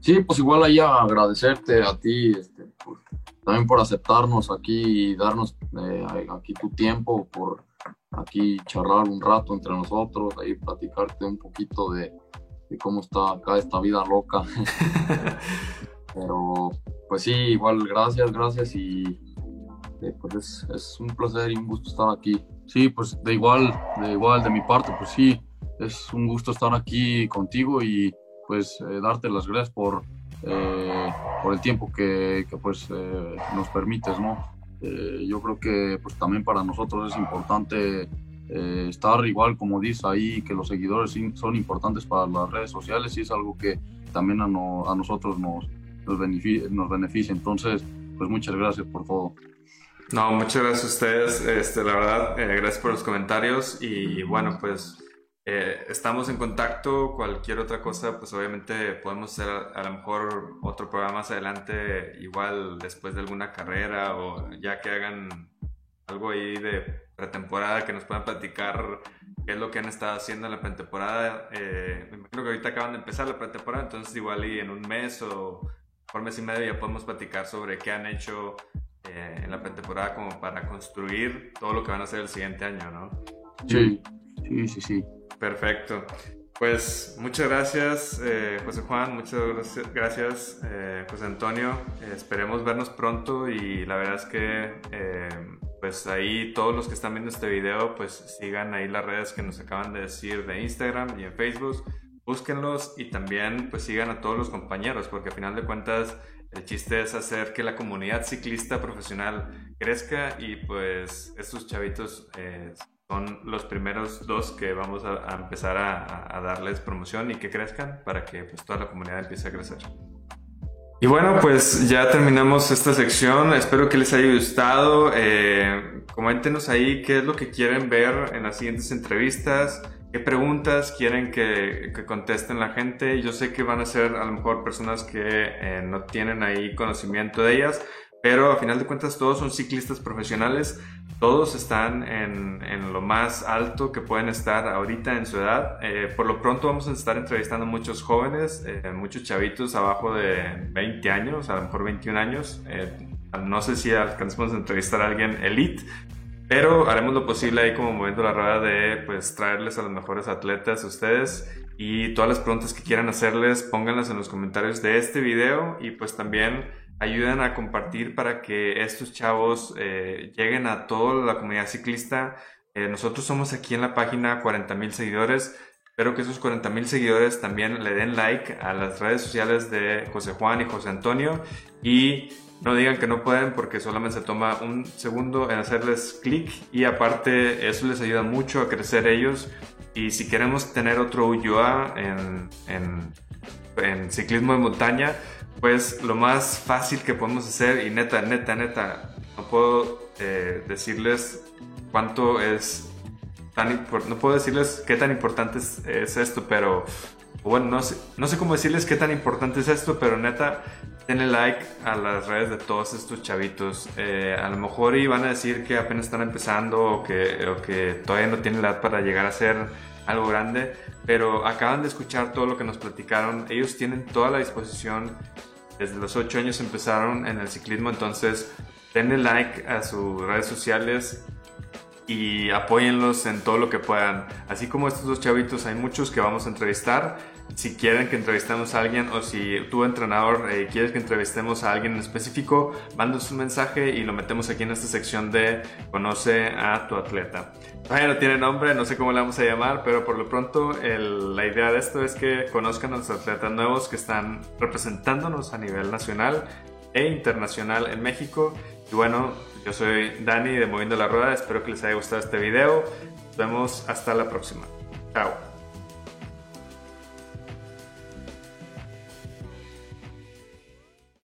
sí, pues igual ahí agradecerte a ti este, por, también por aceptarnos aquí y darnos eh, aquí tu tiempo, por aquí charlar un rato entre nosotros, ahí platicarte un poquito de, de cómo está acá esta vida loca. Pero pues sí, igual gracias, gracias y eh, pues es, es un placer y un gusto estar aquí. Sí, pues de igual, de igual de mi parte, pues sí, es un gusto estar aquí contigo y pues eh, darte las gracias por, eh, por el tiempo que, que pues eh, nos permites, ¿no? Eh, yo creo que pues también para nosotros es importante eh, estar igual, como dice ahí, que los seguidores son importantes para las redes sociales y es algo que también a, a nosotros nos, nos, beneficia, nos beneficia. Entonces, pues muchas gracias por todo. No, muchas gracias a ustedes. Este, la verdad, eh, gracias por los comentarios y bueno, pues eh, estamos en contacto. Cualquier otra cosa, pues obviamente podemos hacer a, lo mejor otro programa más adelante, igual después de alguna carrera o ya que hagan algo ahí de pretemporada que nos puedan platicar qué es lo que han estado haciendo en la pretemporada. Eh, me imagino que ahorita acaban de empezar la pretemporada, entonces igual y en un mes o por mes y medio ya podemos platicar sobre qué han hecho eh, en la pretemporada como para construir todo lo que van a hacer el siguiente año, ¿no? Sí, sí, sí, sí. Perfecto. Pues muchas gracias, eh, José Juan, muchas gracias, eh, José Antonio. esperemos vernos pronto y la verdad es que pues ahí todos los que están viendo este video, pues sigan ahí las redes que nos acaban de decir de Instagram y en Facebook. Búsquenlos y también pues sigan a todos los compañeros, porque al final de cuentas el chiste es hacer que la comunidad ciclista profesional crezca y pues estos chavitos eh, son los primeros dos que vamos a, empezar a, darles promoción y que crezcan para que pues toda la comunidad empiece a crecer. Y bueno, pues ya terminamos esta sección. Espero que les haya gustado. Eh, coméntenos ahí qué es lo que quieren ver en las siguientes entrevistas. ¿Qué preguntas quieren que, contesten la gente? Yo sé que van a ser a lo mejor personas que eh, no tienen ahí conocimiento de ellas, pero a final de cuentas todos son ciclistas profesionales, todos están en, en lo más alto que pueden estar ahorita en su edad. Eh, por lo pronto vamos a estar entrevistando muchos jóvenes, eh, muchos chavitos abajo de 20 años, a lo mejor 21 años. no sé si alcanzamos a entrevistar a alguien elite, pero haremos lo posible ahí como moviendo la rueda de pues traerles a los mejores atletas a ustedes y todas las preguntas que quieran hacerles pónganlas en los comentarios de este video y pues también ayuden a compartir para que estos chavos eh, lleguen a toda la comunidad ciclista. Eh, nosotros somos aquí en la página 40 mil seguidores. Espero que esos 40 mil seguidores también le den like a las redes sociales de José Juan y José Antonio y no digan que no pueden porque solamente se toma un segundo en hacerles clic y aparte eso les ayuda mucho a crecer ellos. Y si queremos tener otro UUA en, en, en ciclismo de montaña, pues lo más fácil que podemos hacer, y neta, neta, neta, no puedo eh, decirles cuánto es tan no puedo decirles qué tan importante es, es esto, pero bueno, no sé, no sé cómo decirles qué tan importante es esto, pero neta, denle like a las redes de todos estos chavitos. Eh, a lo mejor iban a decir que apenas están empezando o que, o que todavía no tienen edad para llegar a ser algo grande, pero acaban de escuchar todo lo que nos platicaron. Ellos tienen toda la disposición. Desde los 8 años empezaron en el ciclismo, entonces denle like a sus redes sociales y apóyenlos en todo lo que puedan. Así como estos dos chavitos, hay muchos que vamos a entrevistar si quieren que entrevistemos a alguien o si tu entrenador eh, quieres que entrevistemos a alguien en específico, mándanos un mensaje y lo metemos aquí en esta sección de conoce a tu atleta. Todavía no tiene nombre, no sé cómo le vamos a llamar, pero por lo pronto la idea de esto es que conozcan a los atletas nuevos que están representándonos a nivel nacional e internacional en México. Y bueno, yo soy Dani de Moviendo la Rueda, espero que les haya gustado este video. Nos vemos hasta la próxima. Chao.